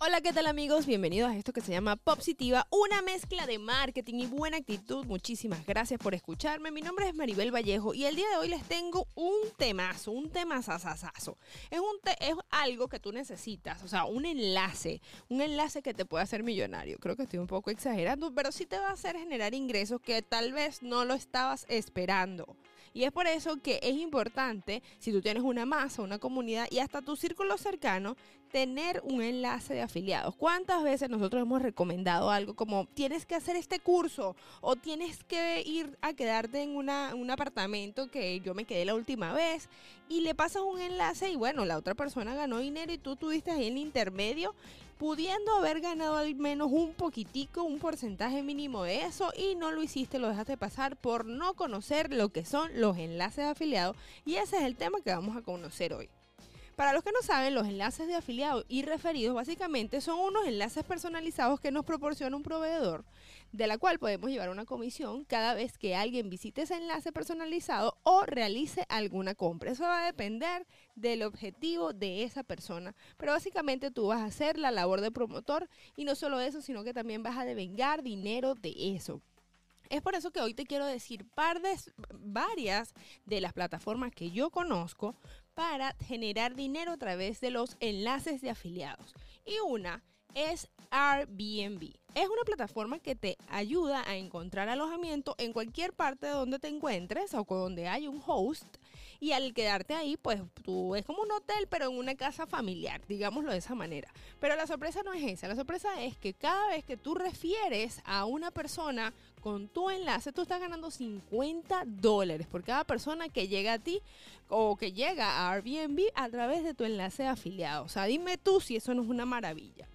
Hola, ¿qué tal amigos? Bienvenidos a esto que se llama Popsitiva, una mezcla de marketing y buena actitud. Muchísimas gracias por escucharme. Mi nombre es Maribel Vallejo y el día de hoy les tengo un temazo, un tema. Es, un es algo que tú necesitas, o sea, un enlace, un enlace que te puede hacer millonario. Creo que estoy un poco exagerando, pero sí te va a hacer generar ingresos que tal vez no lo estabas esperando. Y es por eso que es importante, si tú tienes una masa, una comunidad y hasta tu círculo cercano, tener un enlace de afiliados. ¿Cuántas veces nosotros hemos recomendado algo como tienes que hacer este curso o tienes que ir a quedarte en una, un apartamento que yo me quedé la última vez y le pasas un enlace y bueno, la otra persona ganó dinero y tú tuviste ahí el intermedio pudiendo haber ganado al menos un poquitico, un porcentaje mínimo de eso y no lo hiciste, lo dejaste pasar por no conocer lo que son los enlaces de afiliados y ese es el tema que vamos a conocer hoy. Para los que no saben, los enlaces de afiliados y referidos básicamente son unos enlaces personalizados que nos proporciona un proveedor, de la cual podemos llevar una comisión cada vez que alguien visite ese enlace personalizado o realice alguna compra. Eso va a depender del objetivo de esa persona. Pero básicamente tú vas a hacer la labor de promotor y no solo eso, sino que también vas a devengar dinero de eso. Es por eso que hoy te quiero decir par de, varias de las plataformas que yo conozco para generar dinero a través de los enlaces de afiliados. Y una es Airbnb. Es una plataforma que te ayuda a encontrar alojamiento en cualquier parte donde te encuentres o donde hay un host. Y al quedarte ahí, pues tú es como un hotel, pero en una casa familiar, digámoslo de esa manera. Pero la sorpresa no es esa. La sorpresa es que cada vez que tú refieres a una persona con tu enlace, tú estás ganando 50 dólares por cada persona que llega a ti o que llega a Airbnb a través de tu enlace de afiliado. O sea, dime tú si eso no es una maravilla.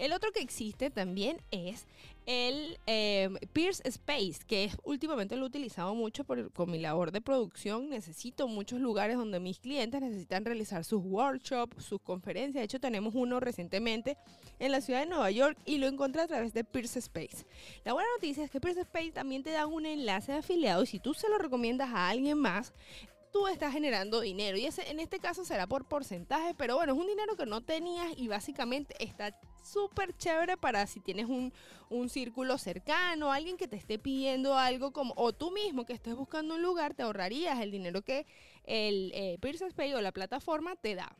El otro que existe también es el eh, Pierce Space, que últimamente lo he utilizado mucho por, con mi labor de producción. Necesito muchos lugares donde mis clientes necesitan realizar sus workshops, sus conferencias. De hecho, tenemos uno recientemente en la ciudad de Nueva York y lo encontré a través de Pierce Space. La buena noticia es que Pierce Space también te da un enlace de afiliado y si tú se lo recomiendas a alguien más, tú estás generando dinero. Y ese, en este caso será por porcentaje, pero bueno, es un dinero que no tenías y básicamente está súper chévere para si tienes un, un, círculo cercano, alguien que te esté pidiendo algo como, o tú mismo que estés buscando un lugar, te ahorrarías el dinero que el eh, Pierce Pay o la plataforma te da.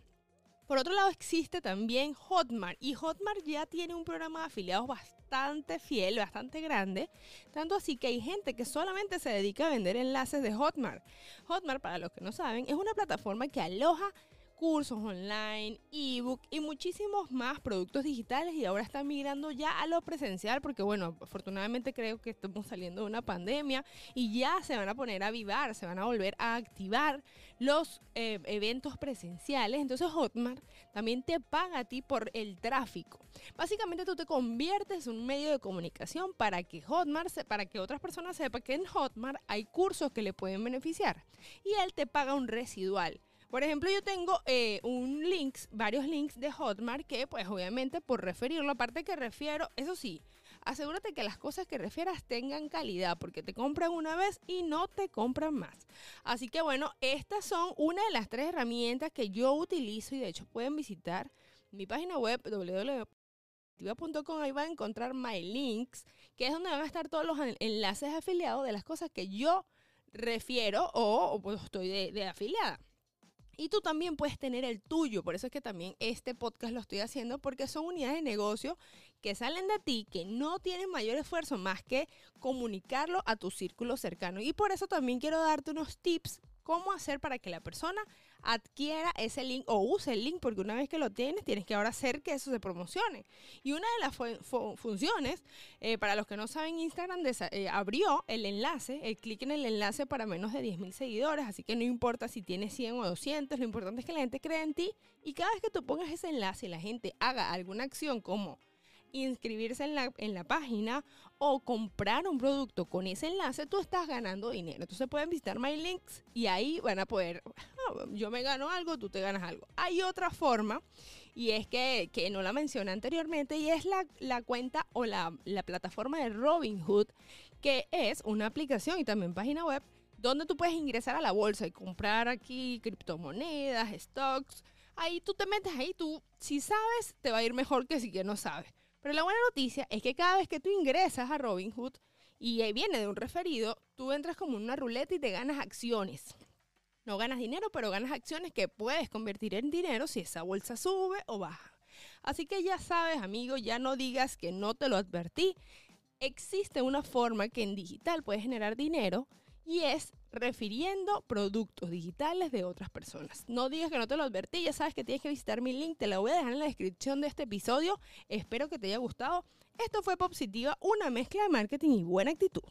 Por otro lado, existe también Hotmart y Hotmart ya tiene un programa de afiliados bastante fiel, bastante grande, tanto así que hay gente que solamente se dedica a vender enlaces de Hotmart. Hotmart, para los que no saben, es una plataforma que aloja cursos online, ebook y muchísimos más productos digitales y ahora están migrando ya a lo presencial porque bueno, afortunadamente creo que estamos saliendo de una pandemia y ya se van a poner a vivar, se van a volver a activar los eh, eventos presenciales. Entonces Hotmart también te paga a ti por el tráfico. Básicamente tú te conviertes en un medio de comunicación para que Hotmart, para que otras personas sepan que en Hotmart hay cursos que le pueden beneficiar y él te paga un residual. Por ejemplo, yo tengo eh, un links, varios links de Hotmart que, pues, obviamente, por referirlo, aparte que refiero, eso sí, asegúrate que las cosas que refieras tengan calidad, porque te compran una vez y no te compran más. Así que, bueno, estas son una de las tres herramientas que yo utilizo y de hecho pueden visitar mi página web www.com ahí van a encontrar my links, que es donde van a estar todos los enlaces afiliados de las cosas que yo refiero o, pues, estoy de afiliada. Y tú también puedes tener el tuyo. Por eso es que también este podcast lo estoy haciendo porque son unidades de negocio que salen de ti, que no tienen mayor esfuerzo más que comunicarlo a tu círculo cercano. Y por eso también quiero darte unos tips cómo hacer para que la persona adquiera ese link o use el link, porque una vez que lo tienes, tienes que ahora hacer que eso se promocione. Y una de las funciones, eh, para los que no saben, Instagram eh, abrió el enlace, el clic en el enlace para menos de 10.000 seguidores, así que no importa si tienes 100 o 200, lo importante es que la gente crea en ti y cada vez que tú pongas ese enlace y la gente haga alguna acción como inscribirse en la, en la página o comprar un producto con ese enlace, tú estás ganando dinero. Entonces pueden visitar My Links y ahí van a poder, yo me gano algo, tú te ganas algo. Hay otra forma y es que, que no la mencioné anteriormente y es la, la cuenta o la, la plataforma de Robinhood, que es una aplicación y también página web donde tú puedes ingresar a la bolsa y comprar aquí criptomonedas, stocks, ahí tú te metes ahí, tú si sabes, te va a ir mejor que si que no sabes. Pero la buena noticia es que cada vez que tú ingresas a Robinhood y viene de un referido, tú entras como en una ruleta y te ganas acciones. No ganas dinero, pero ganas acciones que puedes convertir en dinero si esa bolsa sube o baja. Así que ya sabes, amigo, ya no digas que no te lo advertí. Existe una forma que en digital puedes generar dinero y es refiriendo productos digitales de otras personas. No digas que no te lo advertí, ya sabes que tienes que visitar mi link, te lo voy a dejar en la descripción de este episodio. Espero que te haya gustado. Esto fue Positiva, una mezcla de marketing y buena actitud.